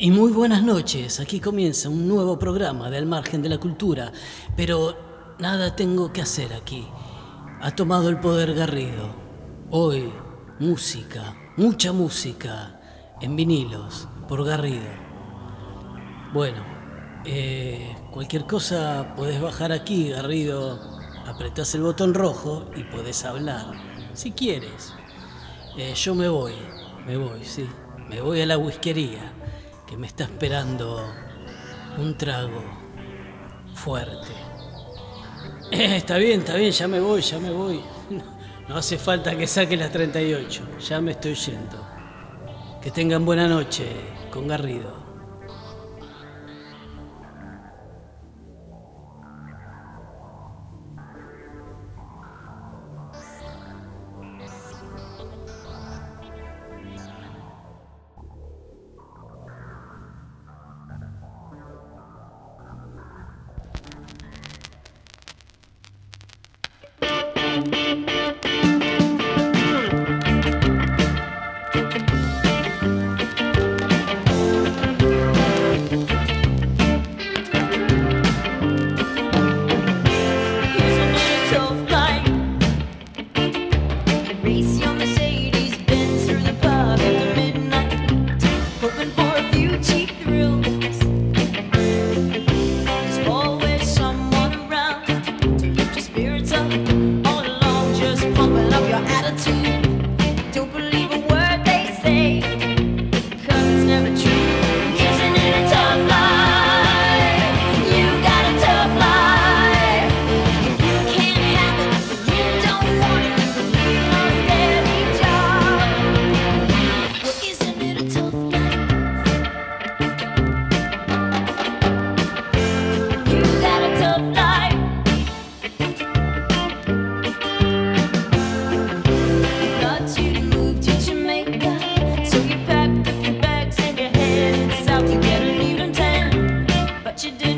Y muy buenas noches, aquí comienza un nuevo programa de Al Margen de la Cultura, pero nada tengo que hacer aquí. Ha tomado el poder Garrido. Hoy, música, mucha música, en vinilos, por Garrido. Bueno, eh, cualquier cosa podés bajar aquí, Garrido, apretás el botón rojo y podés hablar, si quieres. Eh, yo me voy, me voy, sí, me voy a la whiskería que me está esperando un trago fuerte. Eh, está bien, está bien, ya me voy, ya me voy. No, hace falta que saque las 38, ya me estoy yendo. Que tengan buena noche con Garrido. you did.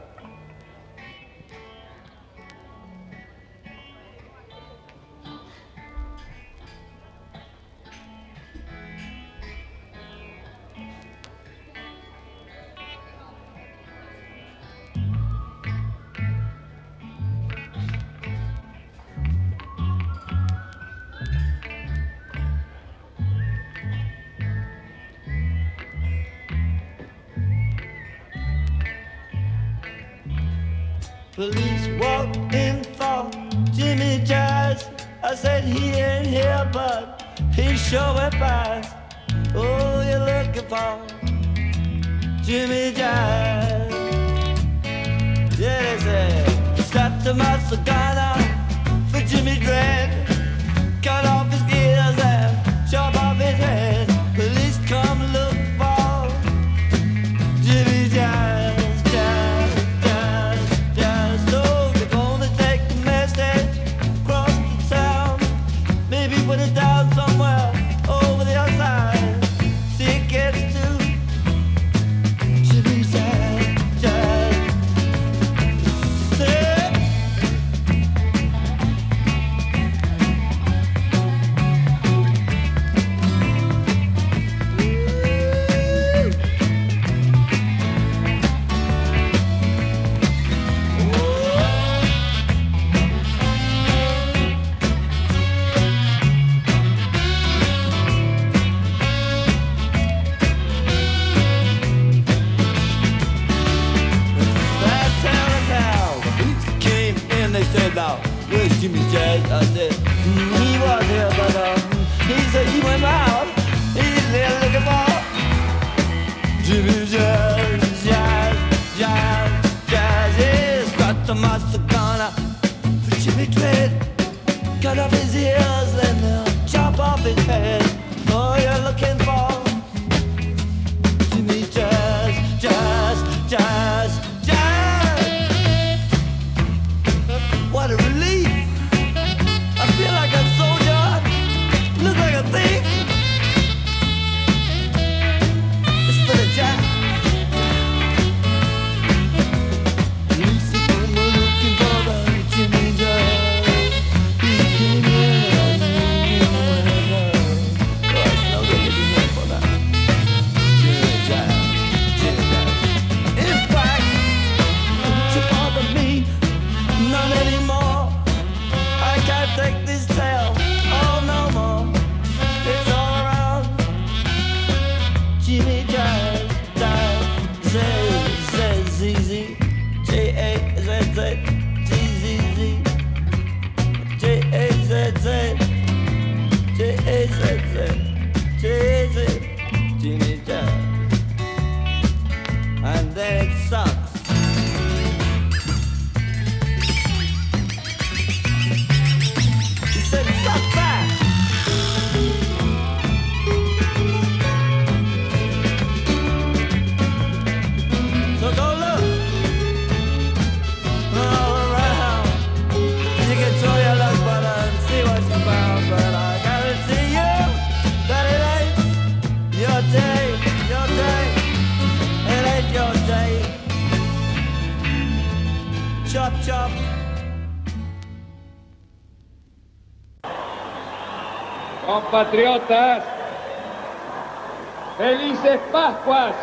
Police walked in for Jimmy Jazz. I said he ain't here, but he sure went applies. Oh, you're looking for Jimmy Jazz. Yeah, they said, strapped to my cigar for Jimmy Dread. love up. Patriotas, Felices Pascuas.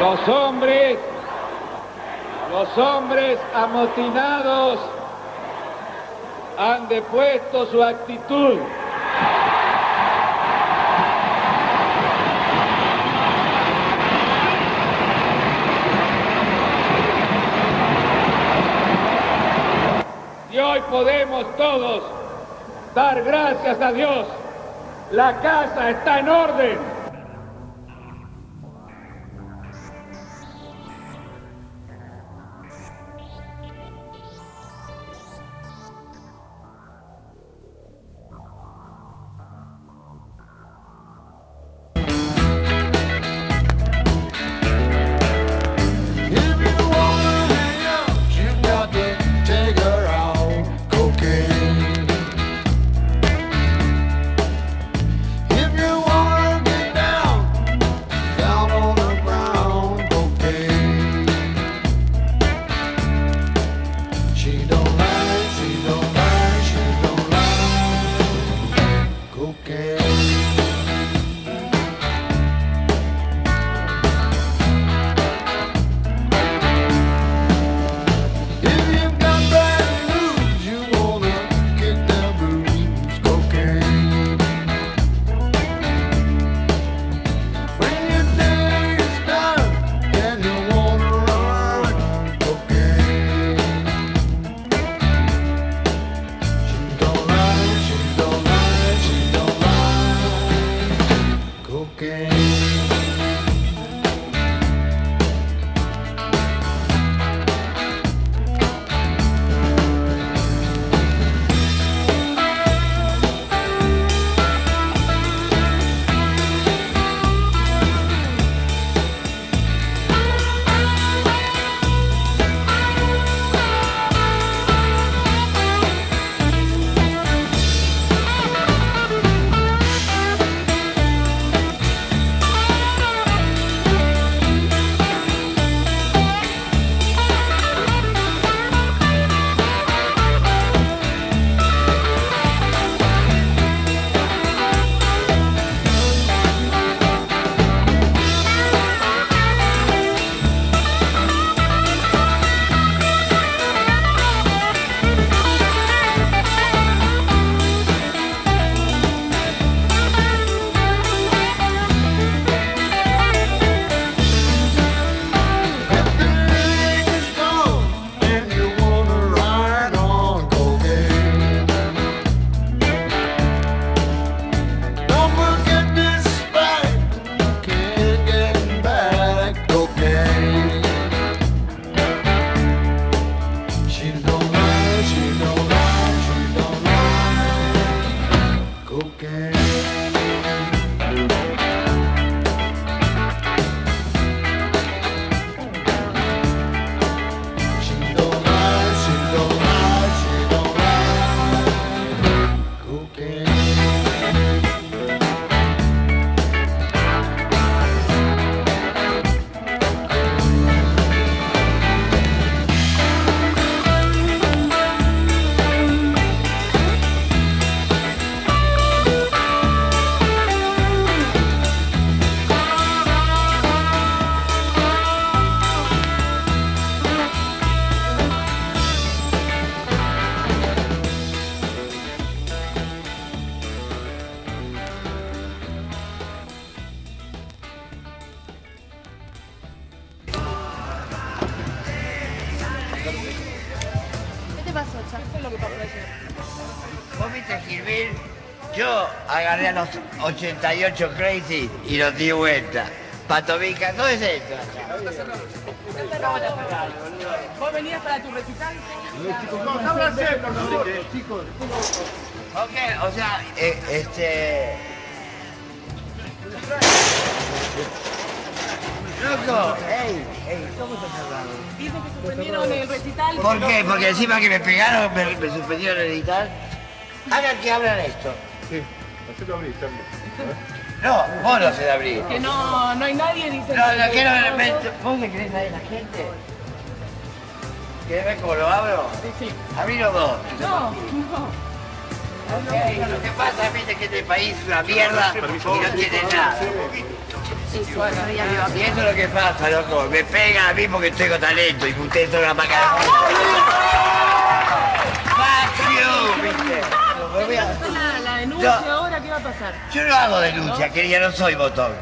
Los hombres, los hombres amotinados han depuesto su actitud. podemos todos dar gracias a Dios. La casa está en orden. 88 Crazy y los di vuelta. Patovica, ¿dónde es esto? ¿Vos venías para tu recital? Ok, o sea, eh, este... Loco, ey, ey, ¿cómo estás hablando? Dicen que suspendieron el recital. ¿Por qué? Porque encima que me pegaron, me, me suspendieron el editar. Hagan que abran esto. Sí, hacelo abrir, Charlie. No, vos no se de abrir. Que no, no hay nadie, dicen. No, no que- quiero ver, ver- ¿Vos le crees ahí a la gente? ¿Querés ver cómo lo abro? Sí, sí. Abrilo vos. No, no. Lo que pasa es que este país es una mierda y no tiene nada. Y eso es lo que pasa, loco. Me pegan a mí porque tengo talento y ustedes son una maca Fuck you, viste. La, la denuncia No. ahora, ¿qué va a pasar? Yo no hago denuncia, querida, no soy botón.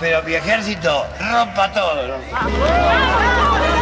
Pero mi ejército rompa todo, ¿no?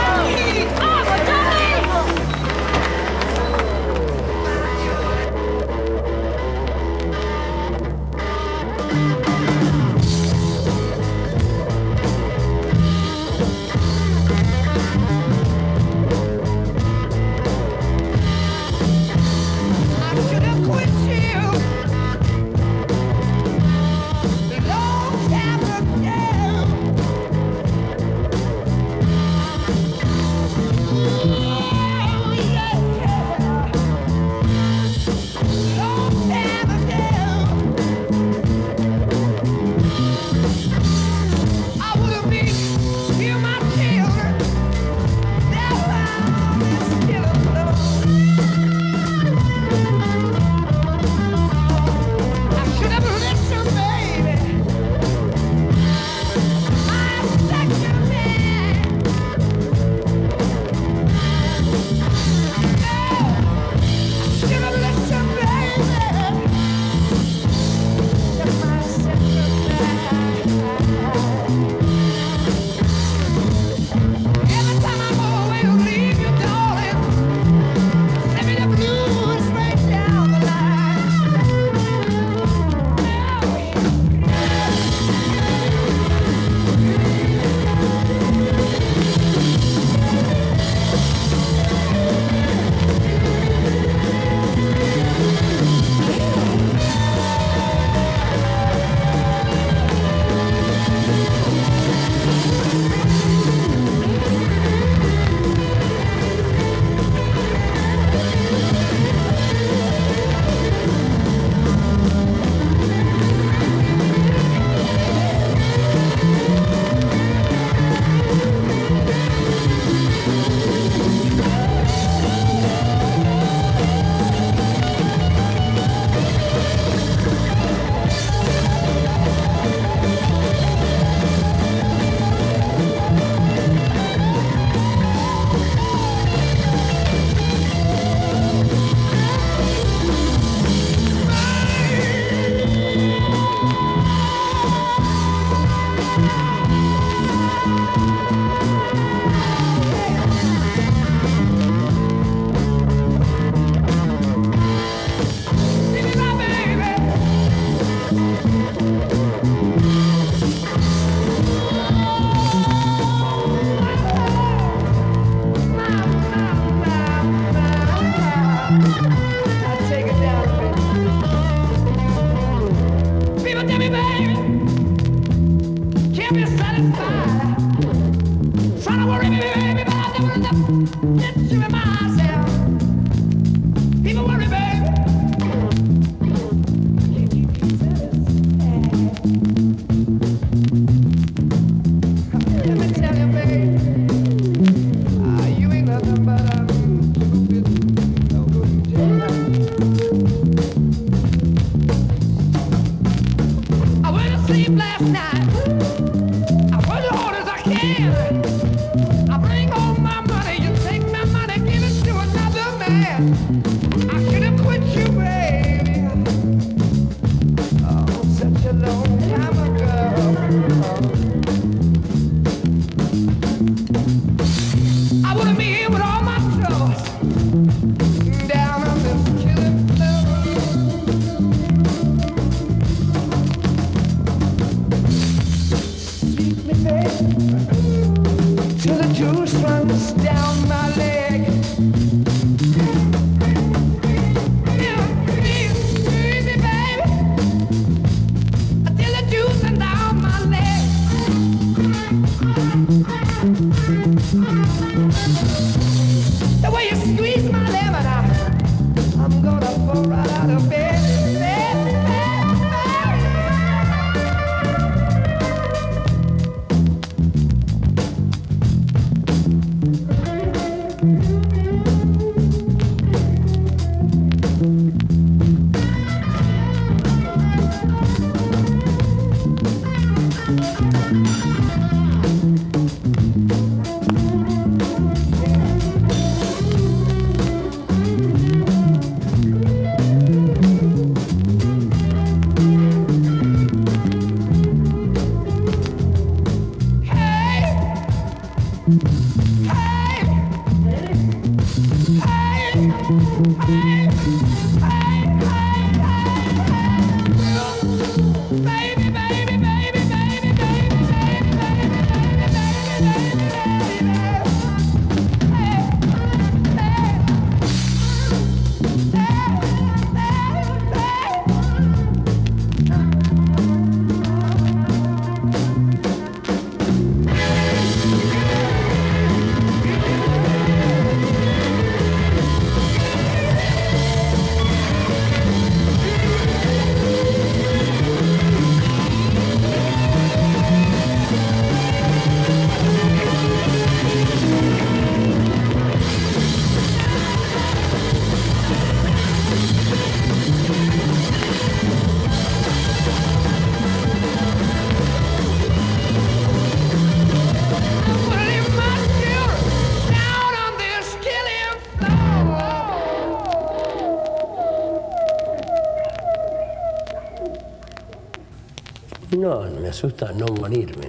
Asusta no morirme.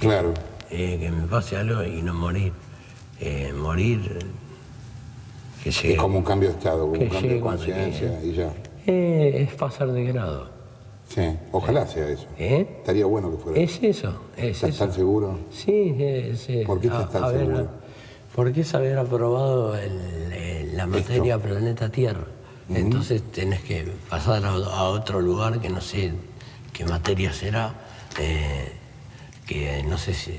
Claro. Eh, que me pase algo y no morir. Eh, morir, que llegue. Es como un cambio de estado, como que un cambio de conciencia llegue. y ya. Eh, es pasar de grado. Sí, ojalá sea eso. ¿Eh? Estaría bueno que fuera. Es eso, es ¿Estás eso. tan seguro? Sí, sí, sí. ¿Por qué estás A- tan seguro? Porque es haber aprobado el- el- la materia planeta Tierra. Entonces tenés que pasar a otro lugar que no sé qué materia será, eh, que no sé si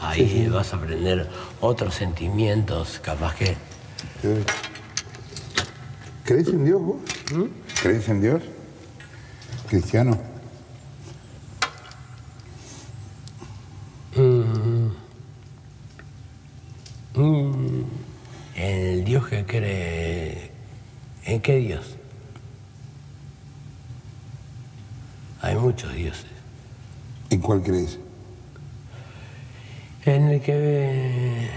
ahí Sí, sí. vas a aprender otros sentimientos, capaz que... ¿Qué- ¿Crees en Dios vos? ¿Mm? ¿Crees en Dios? ¿Cristiano? Mm, mm, el Dios que cree... ¿En qué Dios? Hay muchos dioses. ¿En cuál crees? En el que...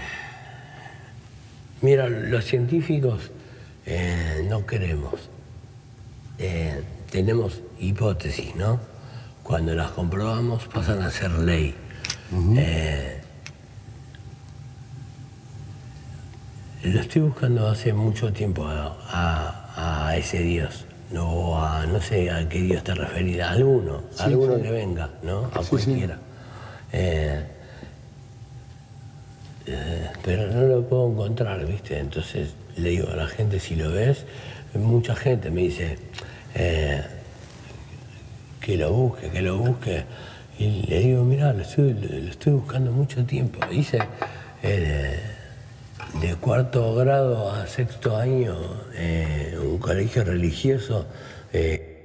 Mira, los científicos eh, no queremos. Eh, tenemos hipótesis, ¿no? Cuando las comprobamos pasan a ser ley. Eh, lo estoy buscando hace mucho tiempo a, a- a ese Dios. No, a, no sé a qué Dios te referís, a alguno, a Sí, alguno sí. que venga, ¿no? A Sí, cualquiera. Eh, eh, pero no lo puedo encontrar, ¿viste? Entonces le digo a la gente, si lo ves, mucha gente me dice eh, que lo busque, que lo busque. Y le digo, mira, lo estoy, lo estoy buscando mucho tiempo. Hice eh, de cuarto grado a sexto año eh, un colegio religioso. eh,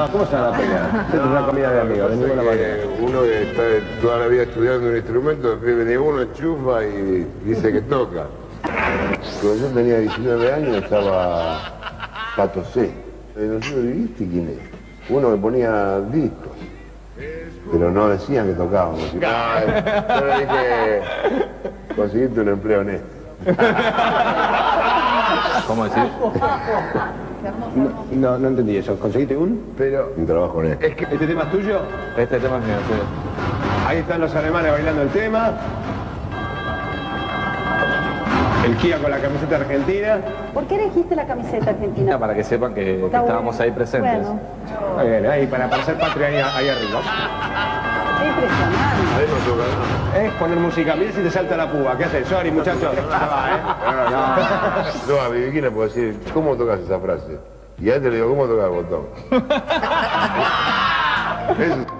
No, ¿cómo se van a pelear? Esto es una comida de amigos, de ninguna manera. Uno que está toda la vida estudiando un instrumento, después viene uno, enchufa y dice que toca. Cuando yo tenía 19 años estaba Pato C. No sé, ¿viste quién es? Uno que ponía discos, pero no decían que tocábamos. Y, "Ah, Yo le dije, conseguiste un empleo en este. ¿Cómo decir? No, no, entendí eso. ¿Conseguiste un? Pero un trabajo en este. Es que, ¿Este tema es tuyo? Este tema es mío, Ahí están los alemanes bailando el tema. El Kia con la camiseta argentina. ¿Por qué elegiste la camiseta argentina? Para que sepan que, que Está estábamos ahí presentes. Bueno, Muy bien, ahí para, para ser patria ahí, ahí arriba. Impresionante. Es poner música. Mira si te salta la púa. ¿Qué haces? Sorry, muchachos. ¿eh? No, a Viviquina puedo decir, ¿cómo tocas esa frase? Y a este le digo, ¿cómo tocas el botón? Eso.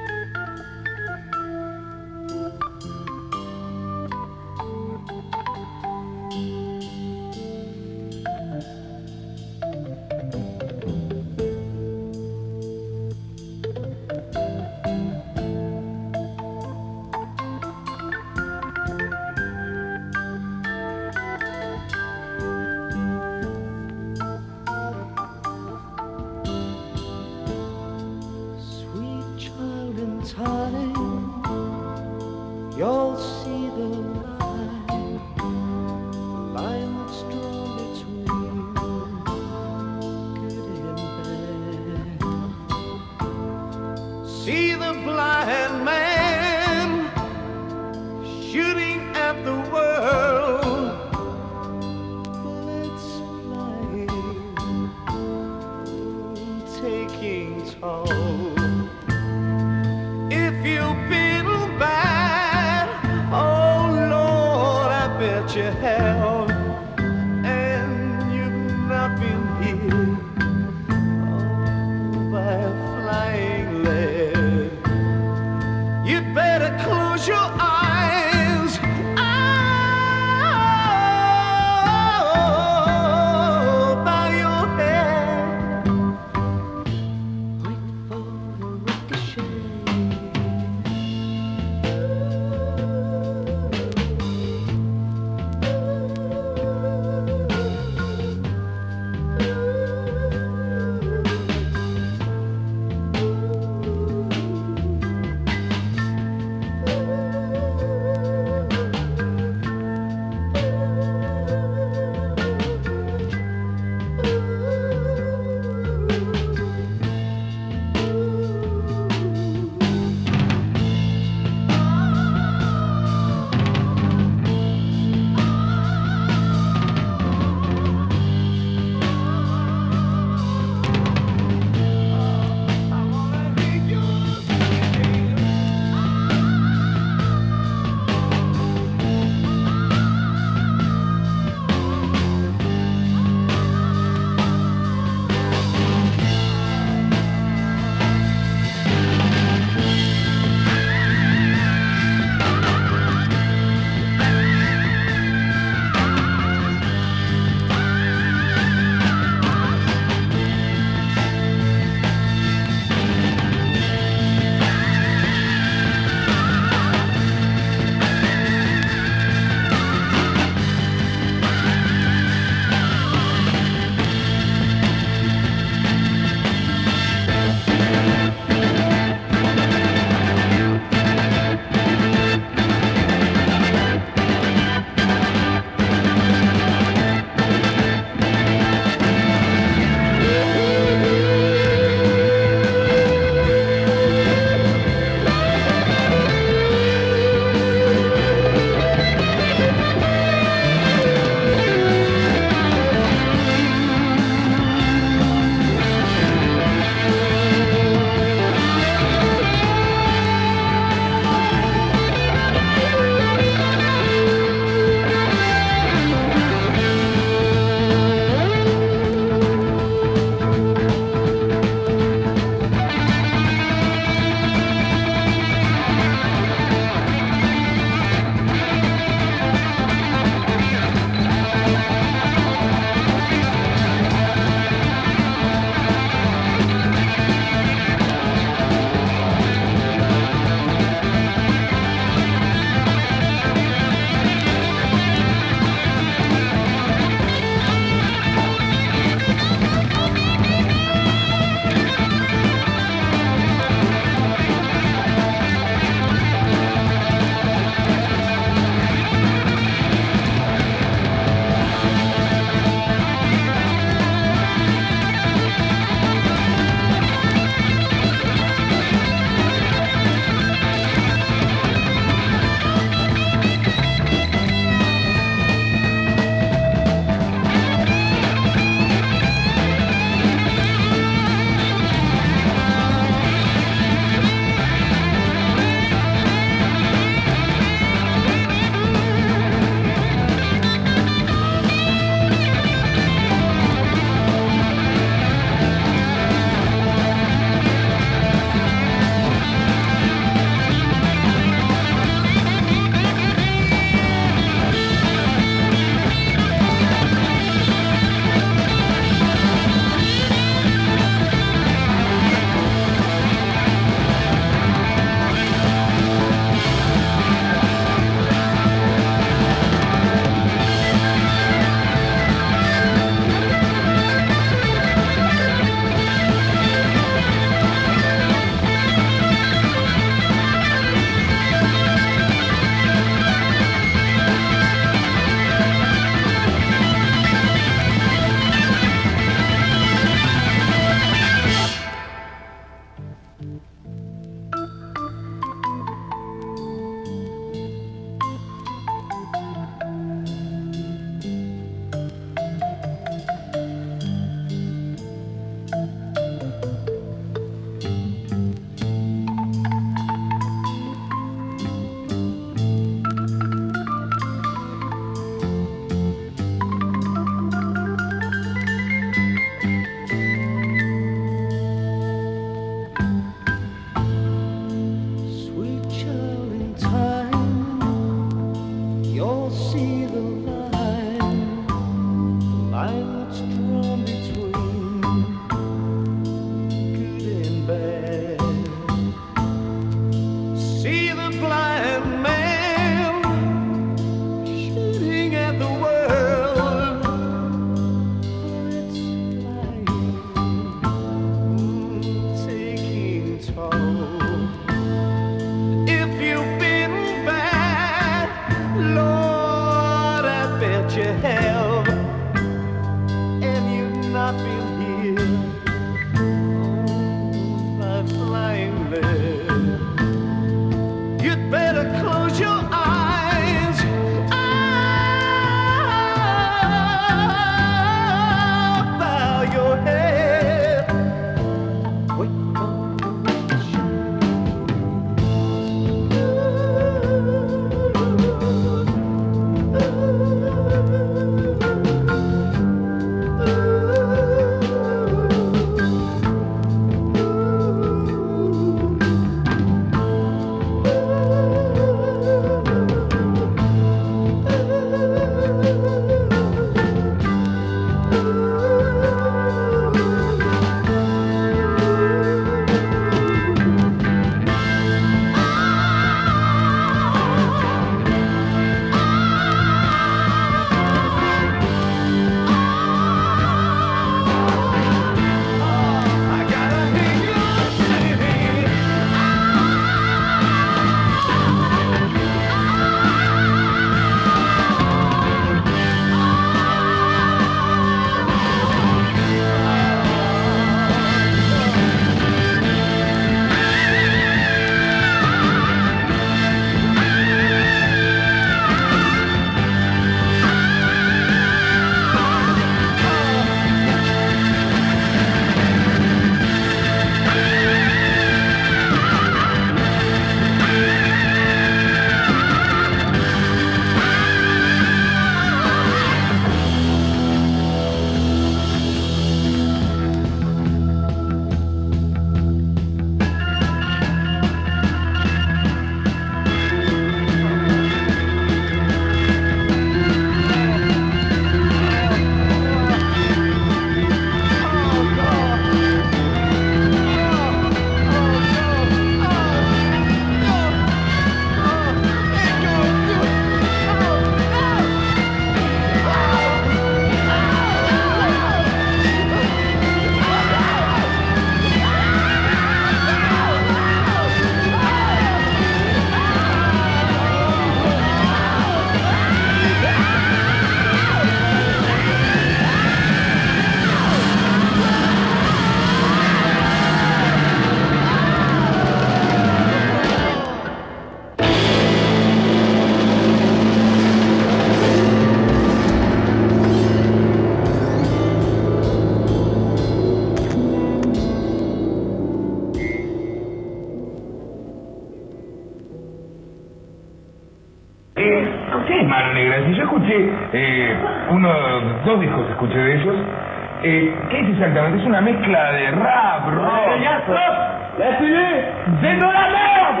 Exactamente? Es una mezcla de rap, rock. Stop La télé C'est de la merde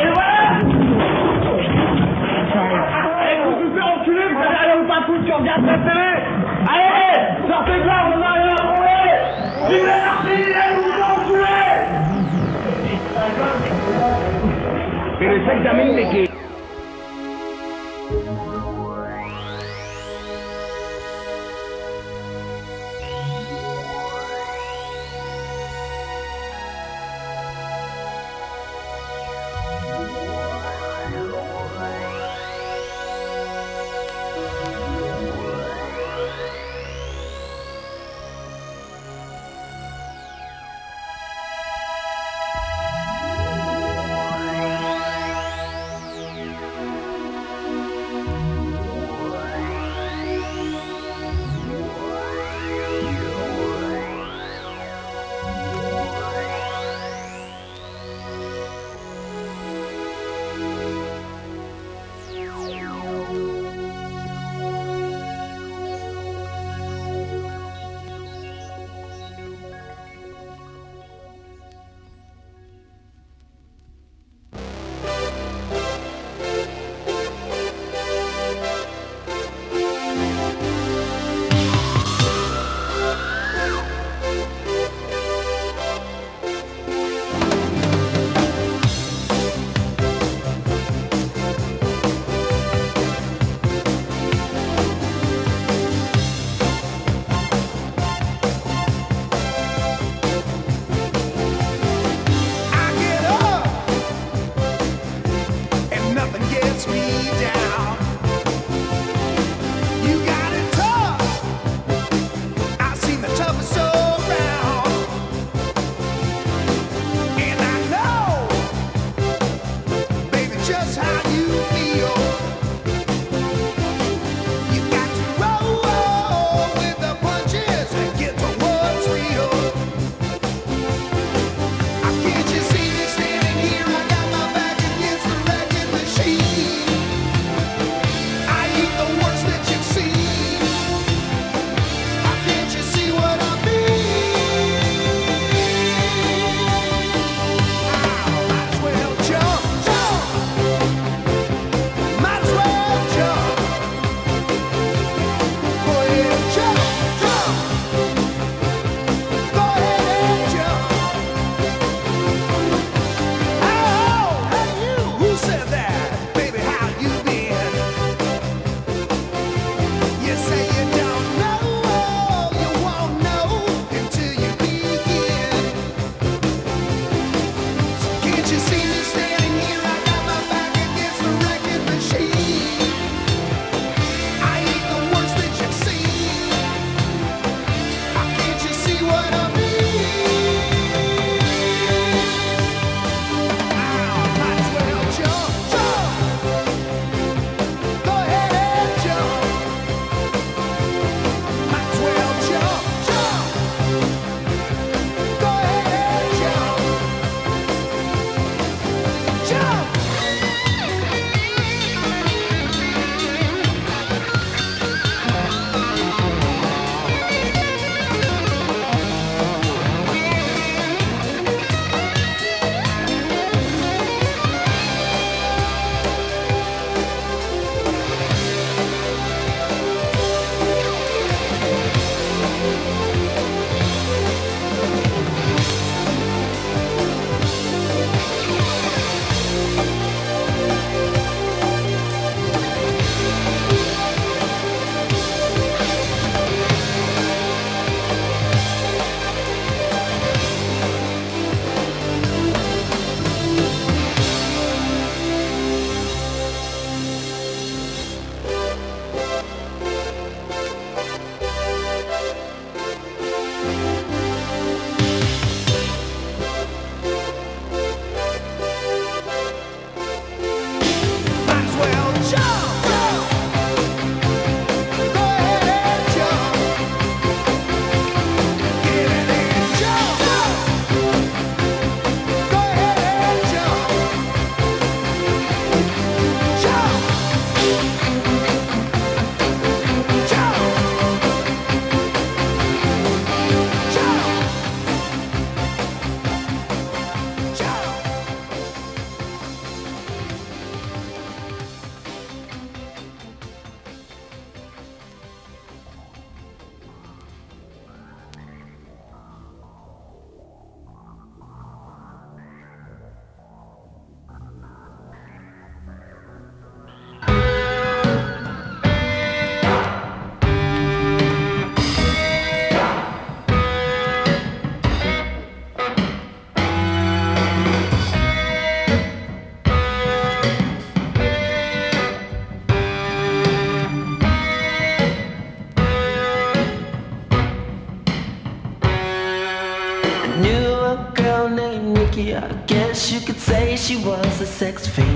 Et voilà Allez, vous vous faites enculer, vous allez aller au patrouille qui regarde la télé Allez Sortez de là, on a rien à rouler Vive allez vous Pero exactamente. She was a sex fiend.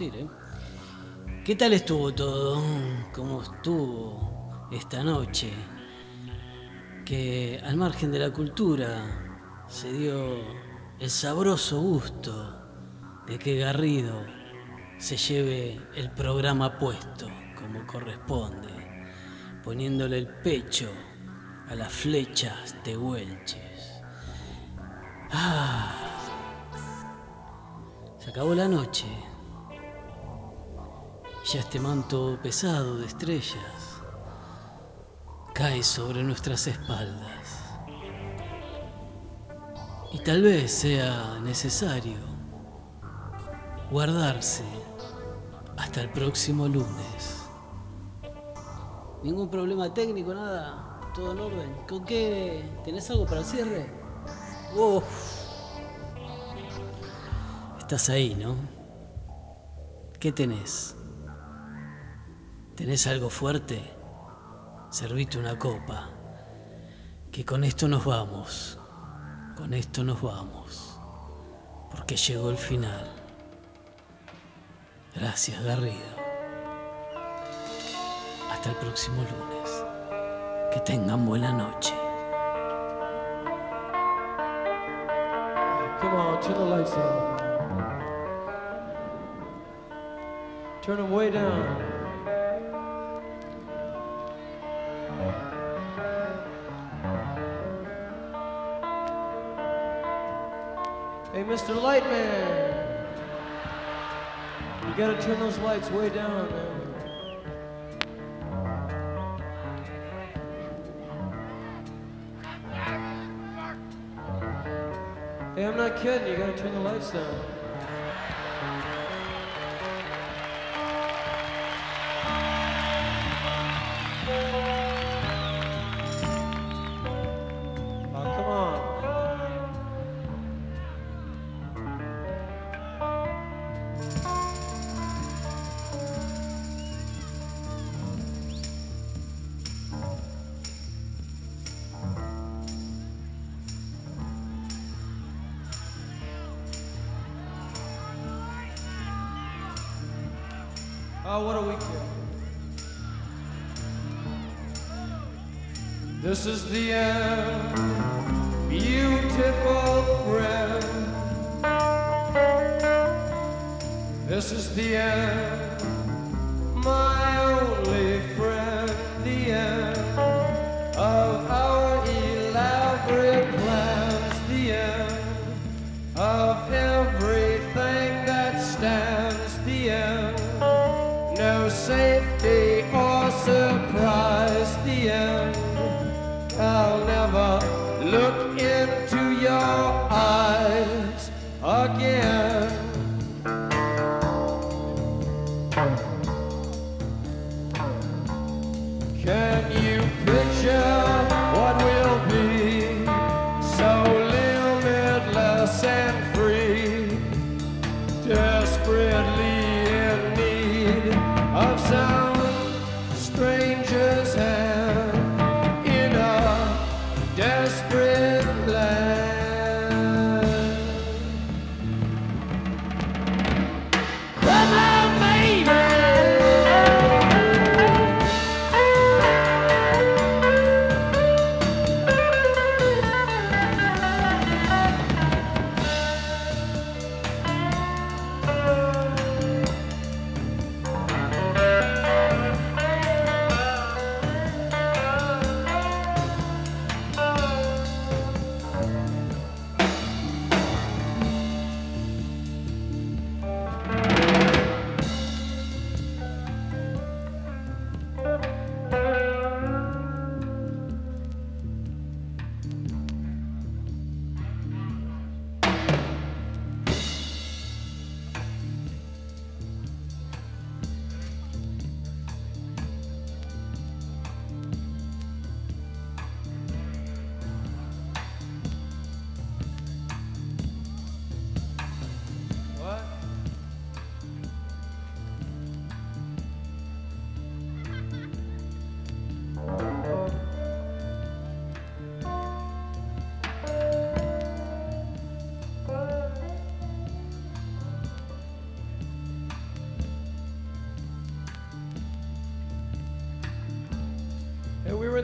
¿eh? ¿Qué tal estuvo todo? ¿Cómo estuvo esta noche? Que al margen de la cultura se dio el sabroso gusto de que Garrido se lleve el programa puesto como corresponde, poniéndole el pecho a las flechas de Huelches. Ah, se acabó la noche. Ya este manto pesado de estrellas cae sobre nuestras espaldas. Y tal vez sea necesario guardarse hasta el próximo lunes. ¿Ningún problema técnico, nada? ¿Todo en orden? ¿Con qué? ¿Tenés algo para el cierre? Uf. Estás ahí, ¿no? ¿Qué tenés? ¿Tenés algo fuerte? Servite una copa. Que con esto nos vamos. Con esto nos vamos. Porque llegó el final. Gracias, Garrido. Hasta el próximo lunes. Que tengan buena noche. Come on. Mr. Lightman. You gotta turn those lights way down, man. Hey, I'm not kidding. You gotta turn the lights down. Oh, what a weekend. This is the end, beautiful friend. This is the end,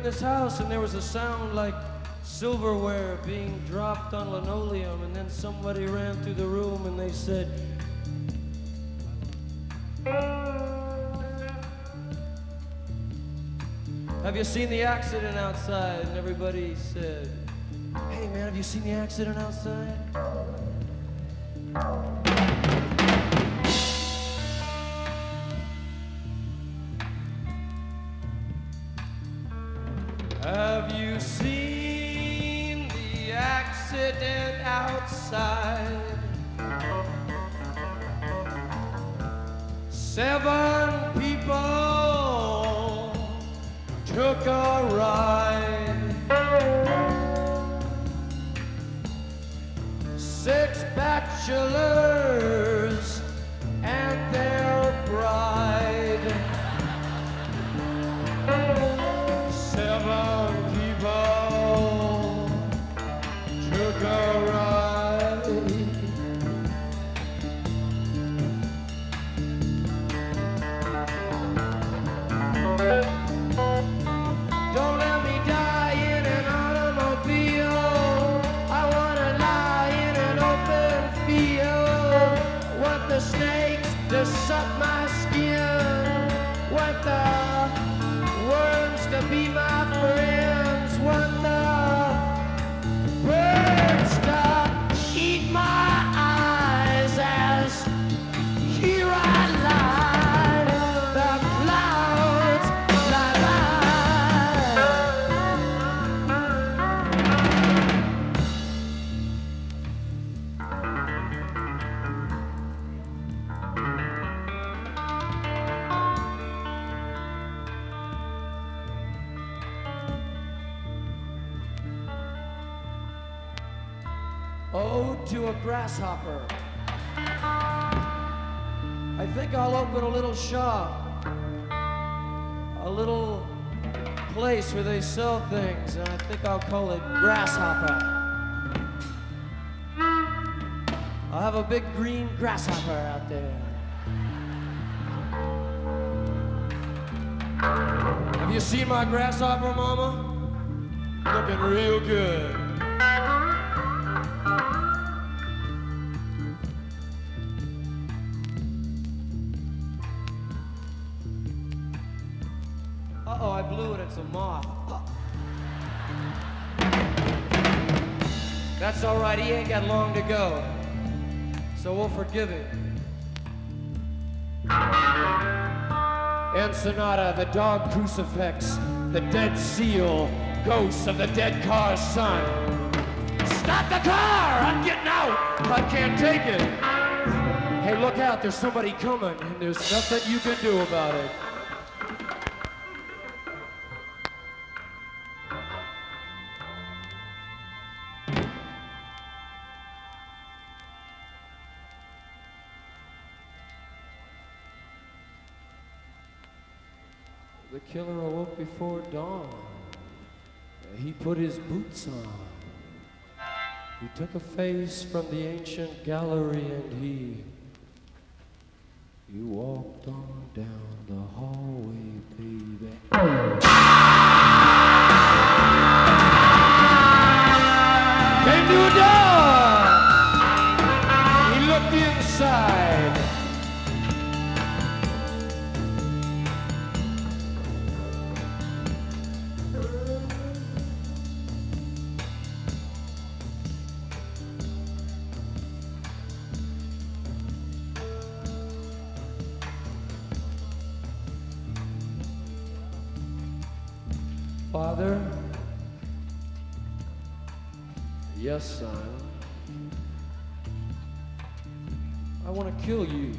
this house, and there was a sound like silverware being dropped on linoleum, and then somebody ran through the room and they said, Have you seen the accident outside? And everybody said, Hey man, have you seen the accident outside? Ode to a grasshopper. I think I'll open a little shop, a little place where they sell things, and I think I'll call it Grasshopper. I'll have a big green grasshopper out there. Have you seen my grasshopper, Mama? Looking real good. Moth. That's all right. He ain't got long to go. So we'll forgive him. Ensenada, the dog crucifix, the dead seal, ghosts of the dead car's son. Stop the car! I'm getting out! I can't take it. Hey, look out, there's somebody coming, and there's nothing you can do about it. Before dawn. He put his boots on. He took a face from the ancient gallery and he he walked on down the hallway, baby. Came to a door. Father, yes, son. I want to kill you.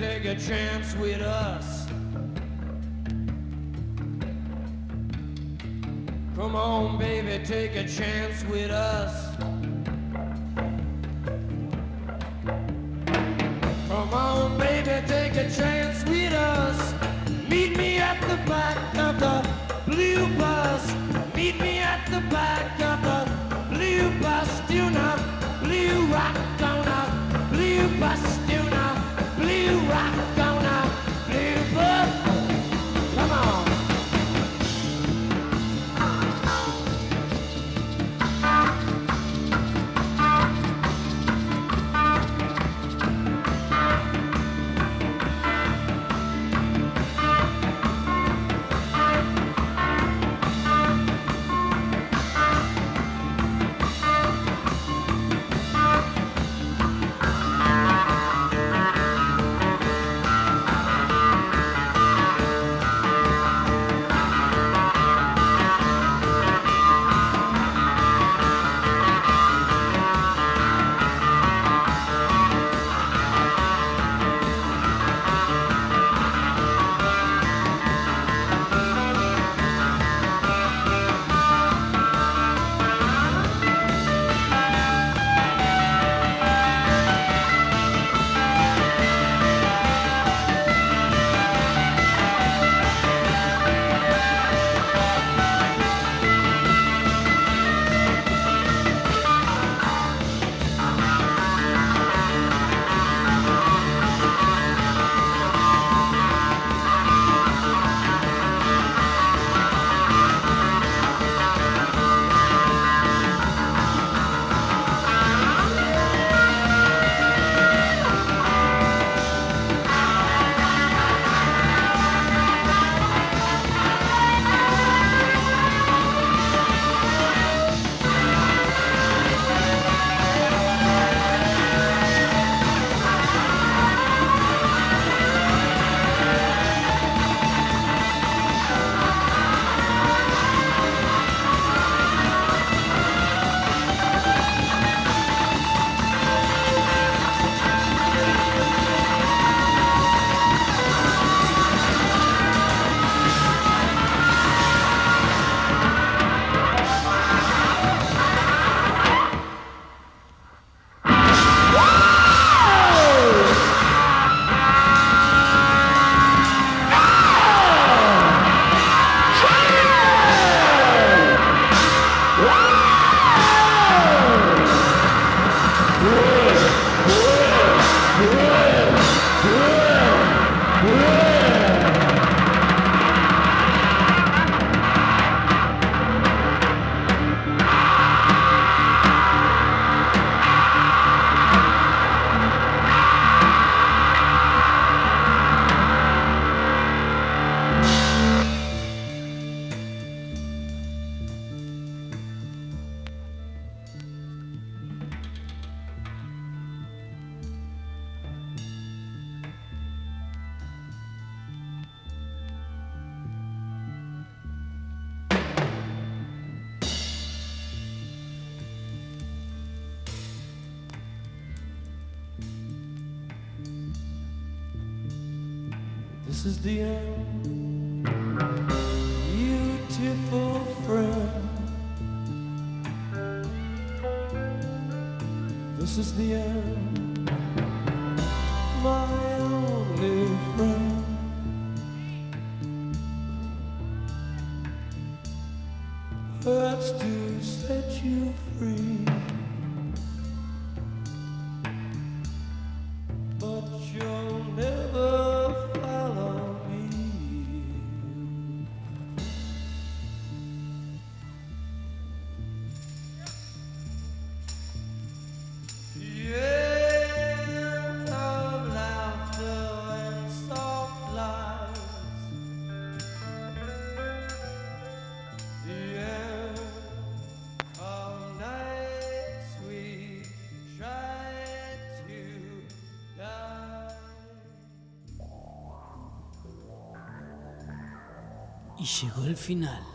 Take a chance with us. Come on, baby, take a chance with us. Come on, baby, take a chance with us. Meet me at the back of the blue bus. Meet me at the back of the blue bus. Do not blue rock on a blue bus. Llegó el final.